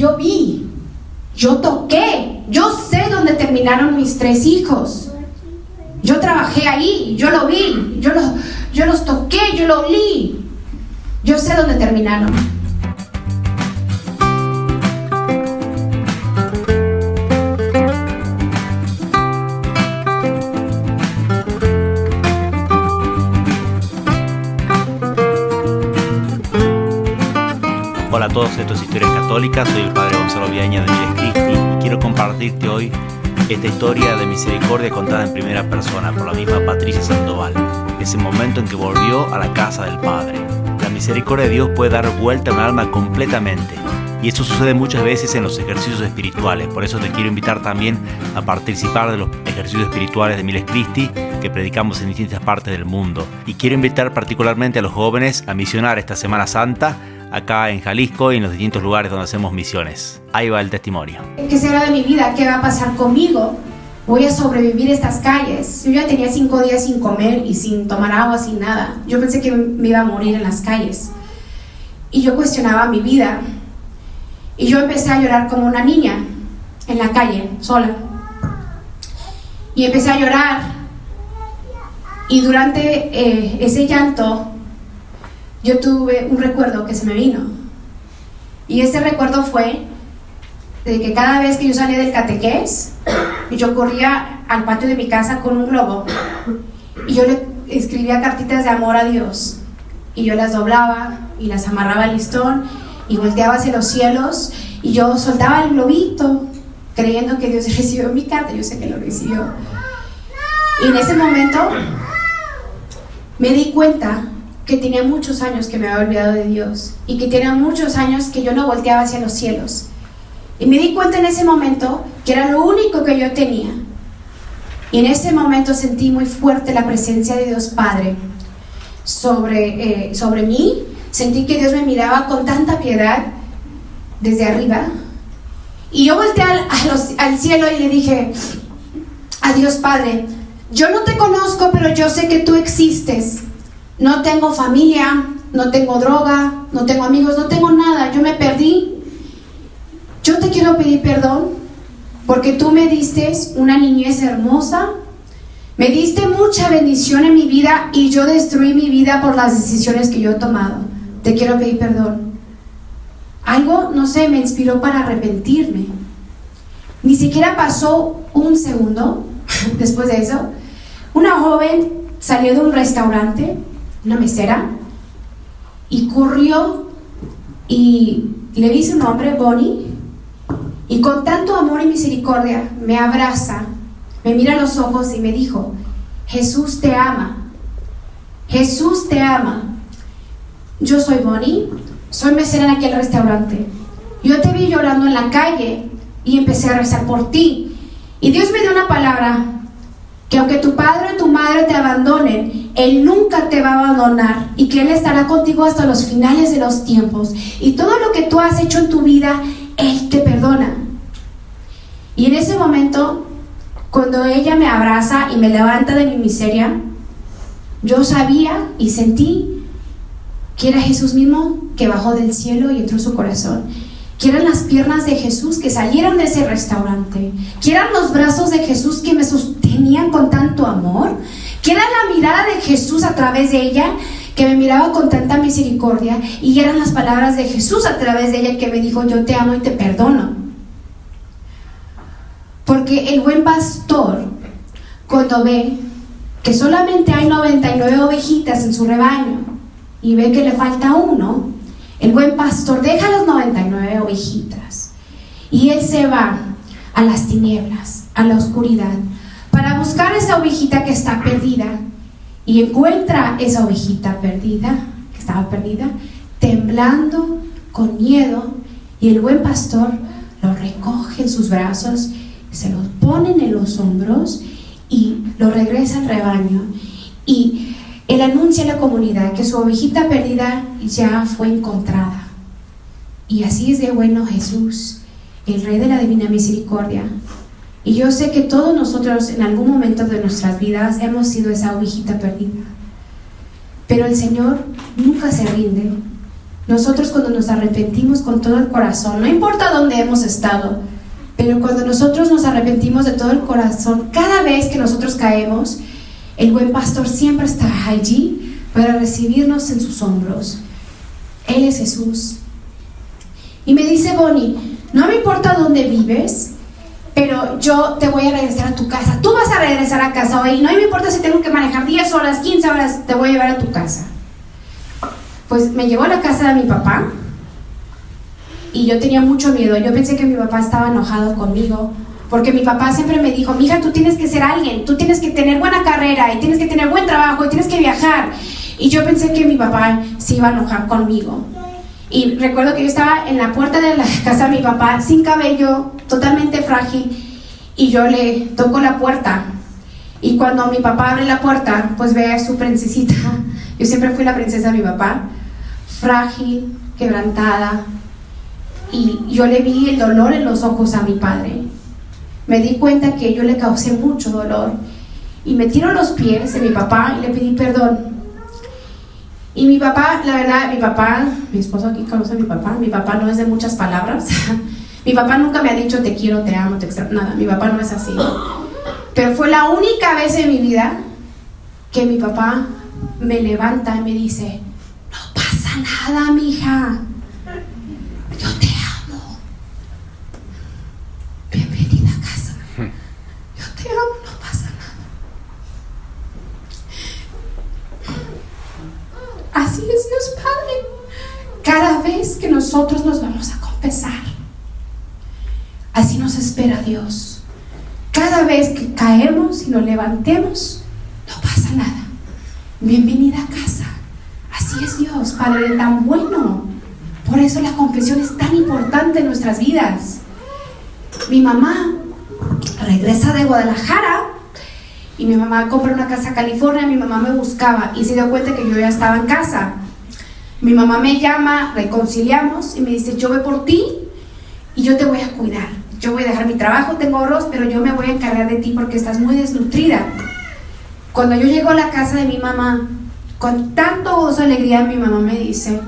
yo vi, yo toqué, yo sé dónde terminaron mis tres hijos. Yo trabajé ahí, yo lo vi, yo, lo, yo los toqué, yo lo olí. Yo sé dónde terminaron. Esto es Historias Católicas, soy el Padre Gonzalo Viaña de Miles Cristi y quiero compartirte hoy esta historia de misericordia contada en primera persona por la misma Patricia Sandoval, ese momento en que volvió a la casa del Padre. La misericordia de Dios puede dar vuelta a un alma completamente y eso sucede muchas veces en los ejercicios espirituales, por eso te quiero invitar también a participar de los ejercicios espirituales de Miles Cristi que predicamos en distintas partes del mundo. Y quiero invitar particularmente a los jóvenes a misionar esta Semana Santa acá en Jalisco y en los distintos lugares donde hacemos misiones. Ahí va el testimonio. ¿Qué será de mi vida? ¿Qué va a pasar conmigo? Voy a sobrevivir estas calles. Yo ya tenía cinco días sin comer y sin tomar agua, sin nada. Yo pensé que me iba a morir en las calles. Y yo cuestionaba mi vida. Y yo empecé a llorar como una niña en la calle, sola. Y empecé a llorar. Y durante eh, ese llanto yo tuve un recuerdo que se me vino. Y ese recuerdo fue de que cada vez que yo salía del catequés, yo corría al patio de mi casa con un globo y yo le escribía cartitas de amor a Dios. Y yo las doblaba y las amarraba al listón y volteaba hacia los cielos y yo soltaba el globito creyendo que Dios recibió mi carta. Yo sé que lo recibió. Y en ese momento me di cuenta que tenía muchos años que me había olvidado de Dios y que tenía muchos años que yo no volteaba hacia los cielos. Y me di cuenta en ese momento que era lo único que yo tenía. Y en ese momento sentí muy fuerte la presencia de Dios Padre sobre, eh, sobre mí. Sentí que Dios me miraba con tanta piedad desde arriba. Y yo volteé al, al cielo y le dije, a Dios Padre, yo no te conozco, pero yo sé que tú existes no tengo familia, no tengo droga, no tengo amigos, no tengo nada, yo me perdí. Yo te quiero pedir perdón porque tú me diste una niñez hermosa, me diste mucha bendición en mi vida y yo destruí mi vida por las decisiones que yo he tomado. Te quiero pedir perdón. Algo, no sé, me inspiró para arrepentirme. Ni siquiera pasó un segundo después de eso. Una joven salió de un restaurante una mesera, y corrió y le vi su nombre, Bonnie, y con tanto amor y misericordia me abraza, me mira a los ojos y me dijo, Jesús te ama, Jesús te ama. Yo soy Bonnie, soy mesera en aquel restaurante. Yo te vi llorando en la calle y empecé a rezar por ti. Y Dios me dio una palabra que aunque tu padre o tu madre te abandonen, Él nunca te va a abandonar y que Él estará contigo hasta los finales de los tiempos. Y todo lo que tú has hecho en tu vida, Él te perdona. Y en ese momento, cuando ella me abraza y me levanta de mi miseria, yo sabía y sentí que era Jesús mismo que bajó del cielo y entró en su corazón que eran las piernas de Jesús que salieron de ese restaurante, que eran los brazos de Jesús que me sostenían con tanto amor, que era la mirada de Jesús a través de ella que me miraba con tanta misericordia. Y eran las palabras de Jesús a través de ella que me dijo yo te amo y te perdono. Porque el buen pastor cuando ve que solamente hay 99 ovejitas en su rebaño y ve que le falta uno, el buen pastor deja las 99 ovejitas y él se va a las tinieblas, a la oscuridad, para buscar esa ovejita que está perdida. Y encuentra esa ovejita perdida, que estaba perdida, temblando con miedo. Y el buen pastor lo recoge en sus brazos, se lo pone en los hombros y lo regresa al rebaño. Y él anuncia a la comunidad que su ovejita perdida ya fue encontrada. Y así es de bueno Jesús, el Rey de la Divina Misericordia. Y yo sé que todos nosotros en algún momento de nuestras vidas hemos sido esa ovejita perdida. Pero el Señor nunca se rinde, nosotros cuando nos arrepentimos con todo el corazón, no importa dónde hemos estado, pero cuando nosotros nos arrepentimos de todo el corazón, cada vez que nosotros caemos, el buen pastor siempre está allí para recibirnos en sus hombros. Él es Jesús. Y me dice Bonnie, no me importa dónde vives, pero yo te voy a regresar a tu casa. Tú vas a regresar a casa hoy. No me importa si tengo que manejar 10 horas, 15 horas, te voy a llevar a tu casa. Pues me llevó a la casa de mi papá y yo tenía mucho miedo. Yo pensé que mi papá estaba enojado conmigo porque mi papá siempre me dijo, mija, tú tienes que ser alguien, tú tienes que tener buena carrera y tienes que tener buen trabajo y tienes que viajar. Y yo pensé que mi papá se iba a enojar conmigo. Y recuerdo que yo estaba en la puerta de la casa de mi papá, sin cabello, totalmente frágil, y yo le toco la puerta. Y cuando mi papá abre la puerta, pues ve a su princesita. Yo siempre fui la princesa de mi papá, frágil, quebrantada. Y yo le vi el dolor en los ojos a mi padre. Me di cuenta que yo le causé mucho dolor. Y me tiro los pies de mi papá y le pedí perdón. Y mi papá, la verdad, mi papá, mi esposo aquí conoce a mi papá, mi papá no es de muchas palabras. mi papá nunca me ha dicho te quiero, te amo, te extraño, nada. Mi papá no es así. Pero fue la única vez en mi vida que mi papá me levanta y me dice, no pasa nada, mija. Yo te amo. Bienvenida a casa. Yo te amo, no pasa nada. Así es Dios Padre. Cada vez que nosotros nos vamos a confesar, así nos espera Dios. Cada vez que caemos y nos levantemos, no pasa nada. Bienvenida a casa. Así es Dios, Padre tan bueno. Por eso la confesión es tan importante en nuestras vidas. Mi mamá regresa de Guadalajara y mi mamá compra una casa en California. Mi mamá me buscaba y se dio cuenta que yo ya estaba en casa. Mi mamá me llama, reconciliamos y me dice, yo voy por ti y yo te voy a cuidar. Yo voy a dejar mi trabajo, tengo ahorros, pero yo me voy a encargar de ti porque estás muy desnutrida. Cuando yo llego a la casa de mi mamá, con tanto gozo y alegría, mi mamá me dice,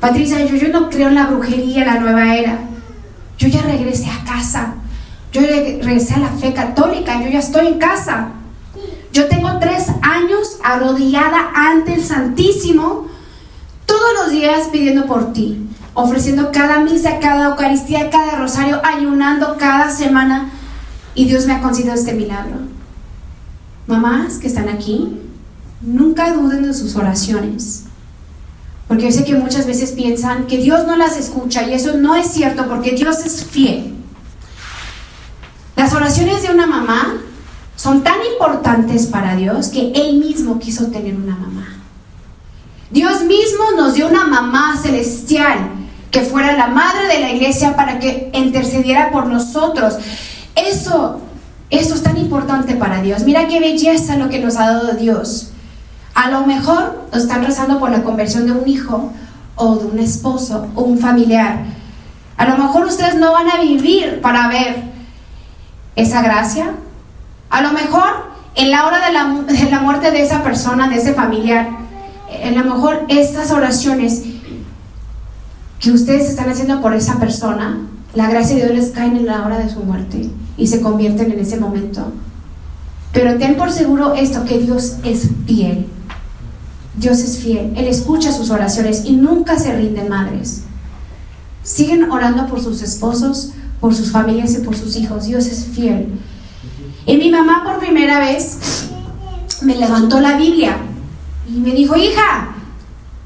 Patricia, yo, yo no creo en la brujería, la nueva era. Yo ya regresé a casa. Yo regresé a la fe católica. Yo ya estoy en casa. Yo tengo tres años arrodillada ante el Santísimo todos los días pidiendo por ti, ofreciendo cada misa, cada Eucaristía, cada rosario, ayunando cada semana. Y Dios me ha concedido este milagro. Mamás que están aquí, nunca duden de sus oraciones. Porque yo sé que muchas veces piensan que Dios no las escucha y eso no es cierto porque Dios es fiel. Las oraciones de una mamá son tan importantes para Dios que Él mismo quiso tener una mamá. Dios mismo nos dio una mamá celestial que fuera la madre de la iglesia para que intercediera por nosotros. Eso, eso es tan importante para Dios. Mira qué belleza lo que nos ha dado Dios. A lo mejor están rezando por la conversión de un hijo o de un esposo o un familiar. A lo mejor ustedes no van a vivir para ver esa gracia. A lo mejor en la hora de la, de la muerte de esa persona, de ese familiar, a lo mejor estas oraciones que ustedes están haciendo por esa persona, la gracia de Dios les cae en la hora de su muerte y se convierten en ese momento. Pero ten por seguro esto, que Dios es fiel. Dios es fiel. Él escucha sus oraciones y nunca se rinden madres. Siguen orando por sus esposos, por sus familias y por sus hijos. Dios es fiel. Y mi mamá por primera vez me levantó la Biblia y me dijo, hija,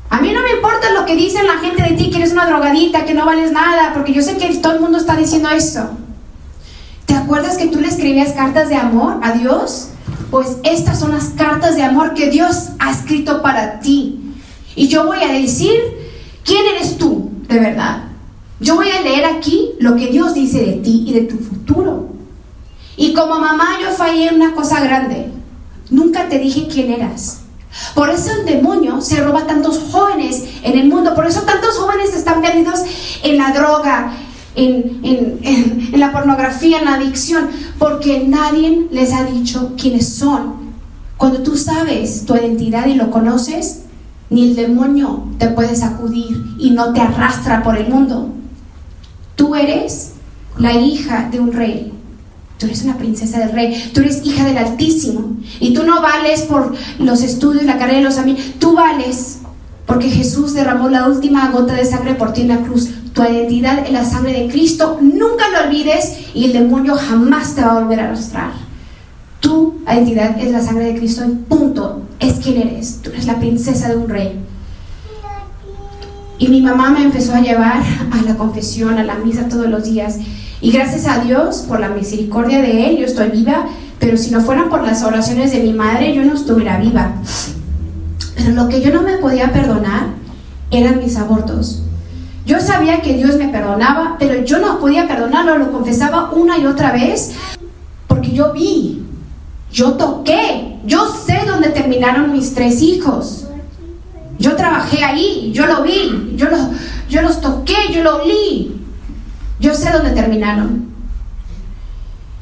a mí no me importa lo que dicen la gente de ti, que eres una drogadita, que no vales nada, porque yo sé que todo el mundo está diciendo eso. ¿Te acuerdas que tú le escribías cartas de amor a Dios? Pues estas son las cartas de amor que Dios ha escrito para ti. Y yo voy a decir, ¿quién eres tú de verdad? Yo voy a leer aquí lo que Dios dice de ti y de tu futuro. Y como mamá yo fallé en una cosa grande. Nunca te dije quién eras. Por eso el demonio se roba tantos jóvenes en el mundo. Por eso tantos jóvenes están perdidos en la droga, en, en, en, la pornografía, en la adicción, porque nadie les ha dicho quiénes son. Cuando tú sabes tu identidad y lo conoces, ni el demonio te puede sacudir y no te arrastra por el mundo. Tú eres la hija de un rey. Tú eres una princesa del rey. Tú eres hija del Altísimo. Y tú no vales por los estudios, la carrera de los amigos. Tú vales porque Jesús derramó la última gota de sangre por ti en la cruz. Tu identidad en la sangre de Cristo. Nunca lo olvides y el demonio jamás te va a volver a arrastrar. Tu identidad es la sangre de Cristo. Punto. Es quien eres. Tú eres la princesa de un rey. Y mi mamá me empezó a llevar a la confesión, a la misa todos los días. Y gracias a Dios, por la misericordia de Él, yo estoy viva, pero si no fueran por las oraciones de mi madre, yo no estuviera viva. Pero lo que yo no me podía perdonar eran mis abortos. Yo sabía que Dios me perdonaba, pero yo no podía perdonarlo, lo confesaba una y otra vez, porque yo vi, yo toqué, yo sé dónde terminaron mis tres hijos. Yo trabajé ahí, yo lo vi, yo, lo, yo los toqué, yo lo olí. Yo sé dónde terminaron.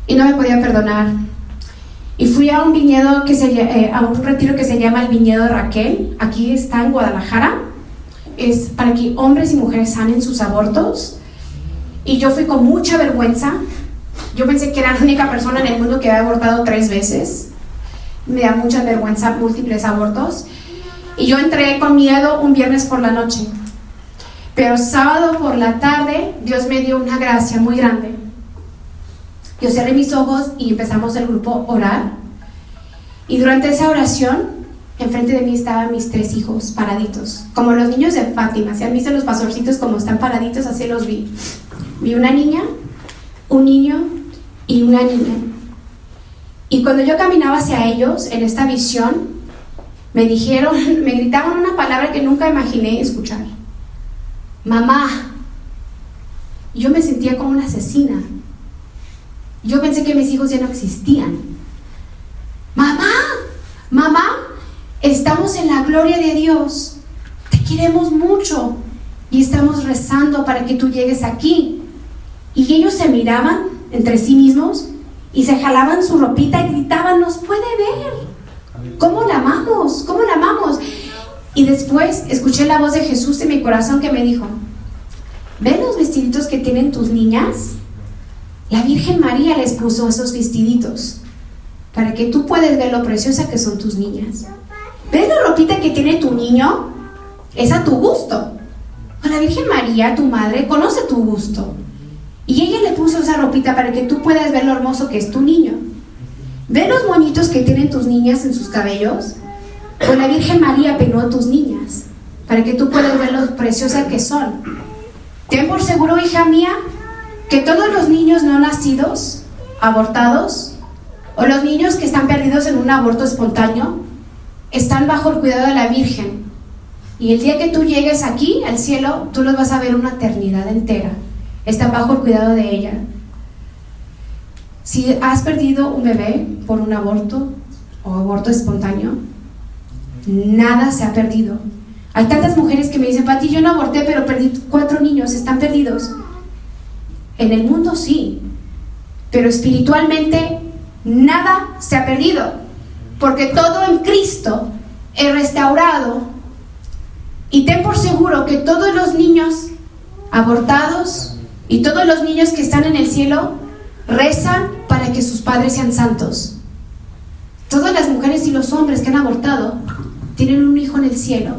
Y no me podía perdonar. Y fui a un viñedo que se eh, a un retiro que se llama el viñedo Raquel. Aquí está en Guadalajara. Es para que hombres y mujeres sanen sus abortos. Y yo fui con mucha vergüenza. Yo pensé que era la única persona en el mundo que había abortado tres veces. Me da mucha vergüenza múltiples abortos. Y yo entré con miedo un viernes por la noche. Pero sábado por la tarde Dios me dio una gracia muy grande. Yo cerré mis ojos y empezamos el grupo a orar. Y durante esa oración, enfrente de mí estaban mis tres hijos paraditos, como los niños de Fátima. Si han visto los pastorcitos como están paraditos, así los vi. Vi una niña, un niño y una niña. Y cuando yo caminaba hacia ellos en esta visión, me dijeron, me gritaban una palabra que nunca imaginé escuchar mamá. Yo me sentía como una asesina. Yo pensé que mis hijos ya no existían. Mamá, mamá, estamos en la gloria de Dios. Te queremos mucho y estamos rezando para que tú llegues aquí. Y ellos se miraban entre sí mismos y se jalaban su ropita y gritaban, nos puede ver. ¿Cómo la amamos? ¿Cómo la amamos? Y después escuché la voz de Jesús en mi corazón que me dijo, ¿ven los vestiditos que tienen tus niñas? La Virgen María les puso esos vestiditos para que tú puedas ver lo preciosa que son tus niñas. ¿Ves la ropita que tiene tu niño? Es a tu gusto. la Virgen María, tu madre, conoce tu gusto. Y ella le puso esa ropita para que tú puedas ver lo hermoso que es tu niño. ¿Ves los moñitos que tienen tus niñas en sus cabellos? Pues la Virgen María peinó a tus niñas para que tú puedas ver lo preciosas que son. Ten por seguro, hija mía, que todos los niños no nacidos, abortados, o los niños que están perdidos en un aborto espontáneo, están bajo el cuidado de la Virgen. Y el día que tú llegues aquí, al cielo, tú los vas a ver una eternidad entera. Están bajo el cuidado de ella. Si has perdido un bebé por un aborto o aborto espontáneo, Nada se ha perdido. Hay tantas mujeres que me dicen, Pati, yo no aborté, pero perdí cuatro niños, están perdidos. En el mundo sí, pero espiritualmente nada se ha perdido, porque todo en Cristo es restaurado. Y ten por seguro que todos los niños abortados y todos los niños que están en el cielo rezan para que sus padres sean santos. Todas las mujeres y los hombres que han abortado tienen un hijo en el cielo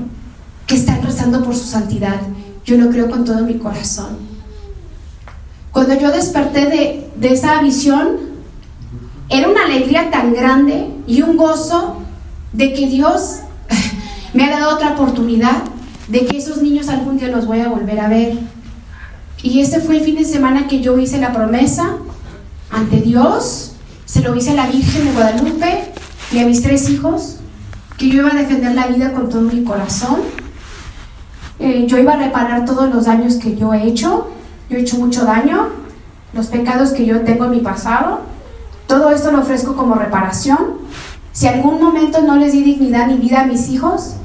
que está rezando por su santidad. Yo lo creo con todo mi corazón. Cuando yo desperté de, de esa visión, era una alegría tan grande y un gozo de que Dios me ha dado otra oportunidad, de que esos niños algún día los voy a volver a ver. Y ese fue el fin de semana que yo hice la promesa ante Dios, se lo hice a la Virgen de Guadalupe y a mis tres hijos, que yo iba a defender la vida con todo mi corazón. Eh, yo iba a reparar todos los daños que yo he hecho. Yo he hecho mucho daño, los pecados que yo tengo en mi pasado. Todo esto lo ofrezco como reparación. Si algún momento no les di dignidad ni vida a mis hijos,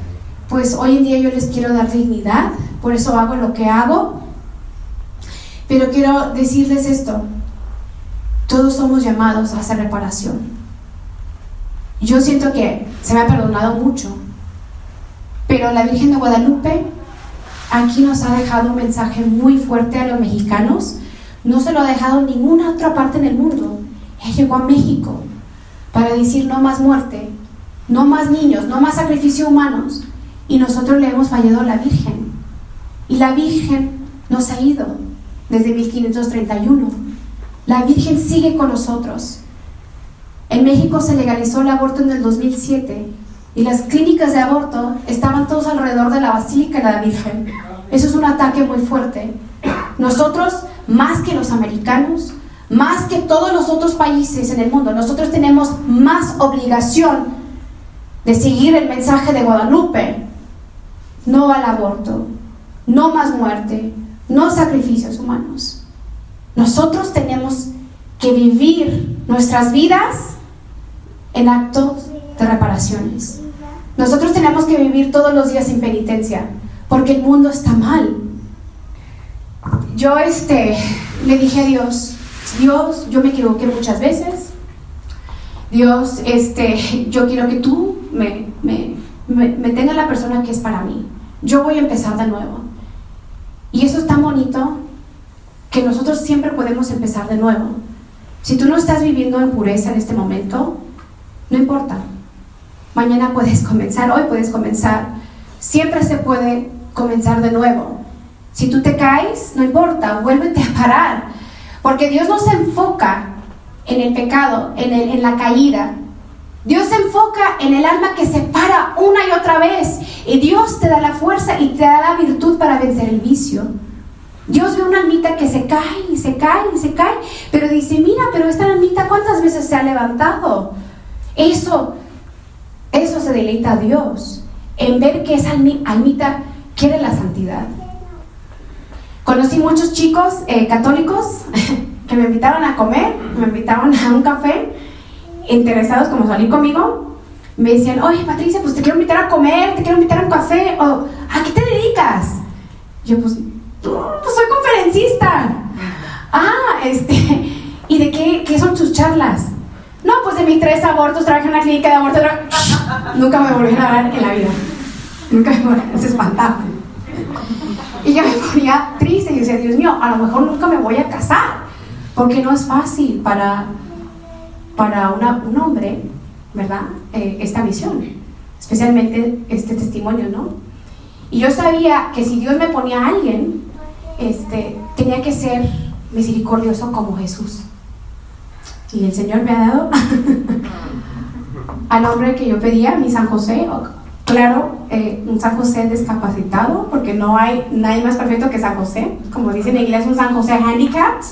pues hoy en día yo les quiero dar dignidad. Por eso hago lo que hago. Pero quiero decirles esto. Todos somos llamados a hacer reparación. Yo siento que se me ha perdonado mucho, Pero la Virgen de Guadalupe aquí nos ha dejado un mensaje muy fuerte a los mexicanos. No se lo ha dejado ninguna otra parte en el mundo. Ella llegó a México para decir no más muerte, no más niños, no más sacrificios humanos. Y nosotros le hemos fallado a la Virgen. Y la Virgen nos ha ido desde 1531. La Virgen sigue con nosotros. En México se legalizó el aborto en el 2007 y las clínicas de aborto estaban todos alrededor de la Basílica de la Virgen. Eso es un ataque muy fuerte. Nosotros, más que los americanos, más que todos los otros países en el mundo, nosotros tenemos más obligación de seguir el mensaje de Guadalupe. No al aborto, no más muerte, no sacrificios humanos. Nosotros tenemos que vivir nuestras vidas en actos de reparaciones. Nosotros tenemos que vivir todos los días sin penitencia, porque el mundo está mal. Yo este, le dije a Dios, Dios, yo me equivoqué muchas veces. Dios, este, yo quiero que tú me, me, me, tengas la persona que es para mí. Yo voy a empezar de nuevo. Y eso es tan bonito que nosotros siempre podemos empezar de nuevo. Si tú no estás viviendo en pureza en este momento, no importa. Mañana puedes comenzar, hoy puedes comenzar. Siempre se puede comenzar de nuevo. Si tú te caes, no importa, vuélvete a parar. Porque Dios no se enfoca en el pecado, en, en la caída. Dios se enfoca en el alma que se para una y otra vez. Y Dios te da la fuerza y te da la virtud para vencer el vicio. Dios ve una almita que se cae y se cae y se cae, pero dice, mira, pero esta almita cuántas veces se ha levantado. Eso, eso se deleita a Dios, en ver que esa almita quiere la santidad. Conocí muchos chicos eh, católicos que me invitaron a comer, me invitaron a un café, interesados como salir conmigo. Me decían, oye Patricia, pues te quiero invitar a comer, te quiero invitar a un café, o ¿a qué te dedicas? Yo, pues, pues soy conferencista. Ah, este, ¿y de qué, qué son tus charlas? No, pues de mis tres abortos, trabajé en una clínica de aborto. Nunca me volví a hablar en la vida. Nunca me volví, se espantaba. Y yo me ponía triste y decía, Dios mío, a lo mejor nunca me voy a casar. Porque no es fácil para, para un hombre, ¿verdad? Eh, esta visión. Especialmente este testimonio, ¿no? Y yo sabía que si Dios me ponía a alguien, este, tenía que ser misericordioso como Jesús. Y el Señor me ha dado al hombre que yo pedía, mi San José, claro, eh, un San José descapacitado, porque no hay nadie más perfecto que San José. Como dicen en inglés, un San José handicapped.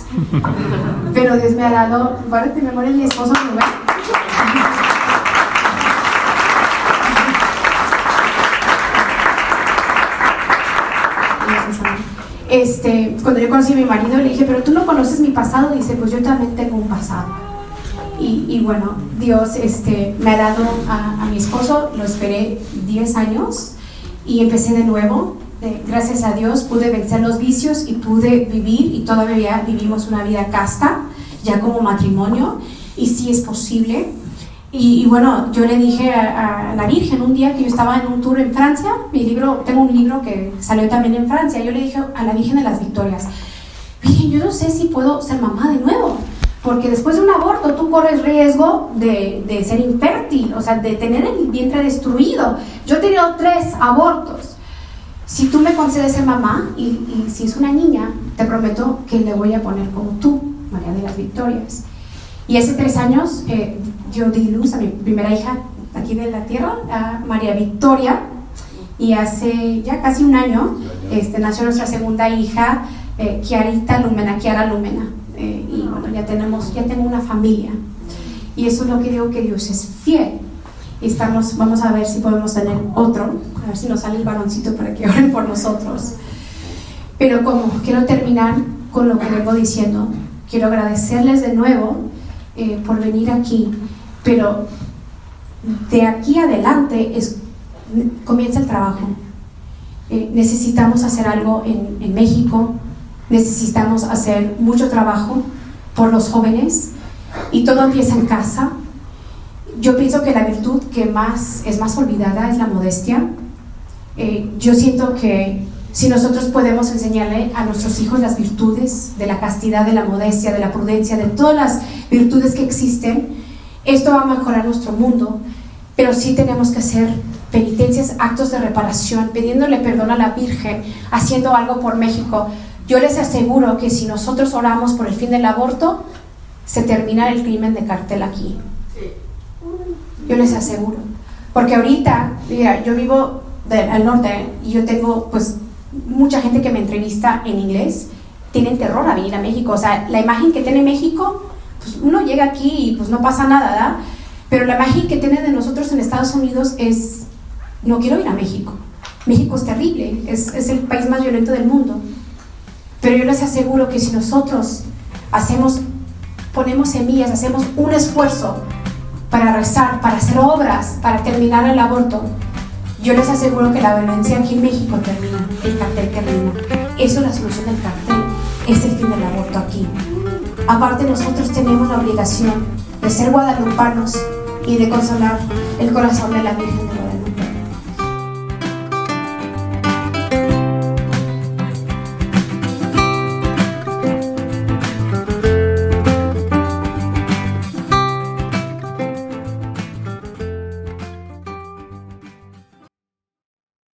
Pero Dios me ha dado, bueno, de memoria mi esposo Rubén. Este, cuando yo conocí a mi marido le dije, pero tú no conoces mi pasado, dice, pues yo también tengo un pasado. Y, bueno, Dios este, me ha dado a, mi esposo, lo esperé 10 años y empecé de nuevo. gracias a Dios pude vencer los vicios y pude vivir y todavía vivimos una vida casta, ya como matrimonio, y sí es posible. Y, bueno, yo le dije a, a, la Virgen un día que yo estaba en un tour en Francia, mi libro, tengo un libro que salió también en Francia, yo le dije a la Virgen de las Victorias, Virgen, yo no sé si puedo ser mamá de nuevo porque después de un aborto tú corres riesgo de, de, ser infértil, o sea, de tener el vientre destruido. Yo he tenido tres abortos. Si tú me concedes ser mamá y, y, si es una niña, te prometo que le voy a poner como tú, María de las Victorias. Y hace tres años eh, yo di luz a mi primera hija aquí de la tierra, a María Victoria, y hace ya casi un año este, nació nuestra segunda hija, eh, Kiarita Lumena, Kiara Lumena. Eh, y bueno, ya tenemos, ya tengo una familia. Y eso es lo que digo que Dios es fiel. Y estamos, vamos a ver si podemos tener otro, a ver si nos sale el varoncito para que oren por nosotros. Pero como quiero terminar con lo que vengo diciendo, quiero agradecerles de nuevo eh, por venir aquí, pero de aquí adelante es, comienza el trabajo. Eh, necesitamos hacer algo en, en México, necesitamos hacer mucho trabajo por los jóvenes y todo empieza en casa. Yo pienso que la virtud que más es más olvidada es la modestia. eh, yo siento que si nosotros podemos enseñarle a nuestros hijos las virtudes de la castidad, de la modestia, de la prudencia, de todas las virtudes que existen, esto va a mejorar nuestro mundo, pero sí tenemos que hacer penitencias, actos de reparación, pidiéndole perdón a la Virgen, haciendo algo por México. Yo les aseguro que si nosotros oramos por el fin del aborto, se termina el crimen de cartel aquí. Yo les aseguro. Porque ahorita, mira, yo vivo al norte y yo tengo pues mucha gente que me entrevista en inglés, tienen terror a venir a México. O sea, la imagen que tiene México, pues uno llega aquí y pues no pasa nada, ¿verdad? Pero la imagen que tiene de nosotros en Estados Unidos es, no quiero ir a México. México es terrible, es, es el país más violento del mundo. Pero yo les aseguro que si nosotros hacemos, ponemos semillas, hacemos un esfuerzo para rezar, para hacer obras, para terminar el aborto, yo les aseguro que la violencia aquí en México termina, el cartel termina. Eso es la solución del cartel, es el fin del aborto aquí. Aparte nosotros tenemos la obligación de ser guadalupanos y de consolar el corazón de la Virgen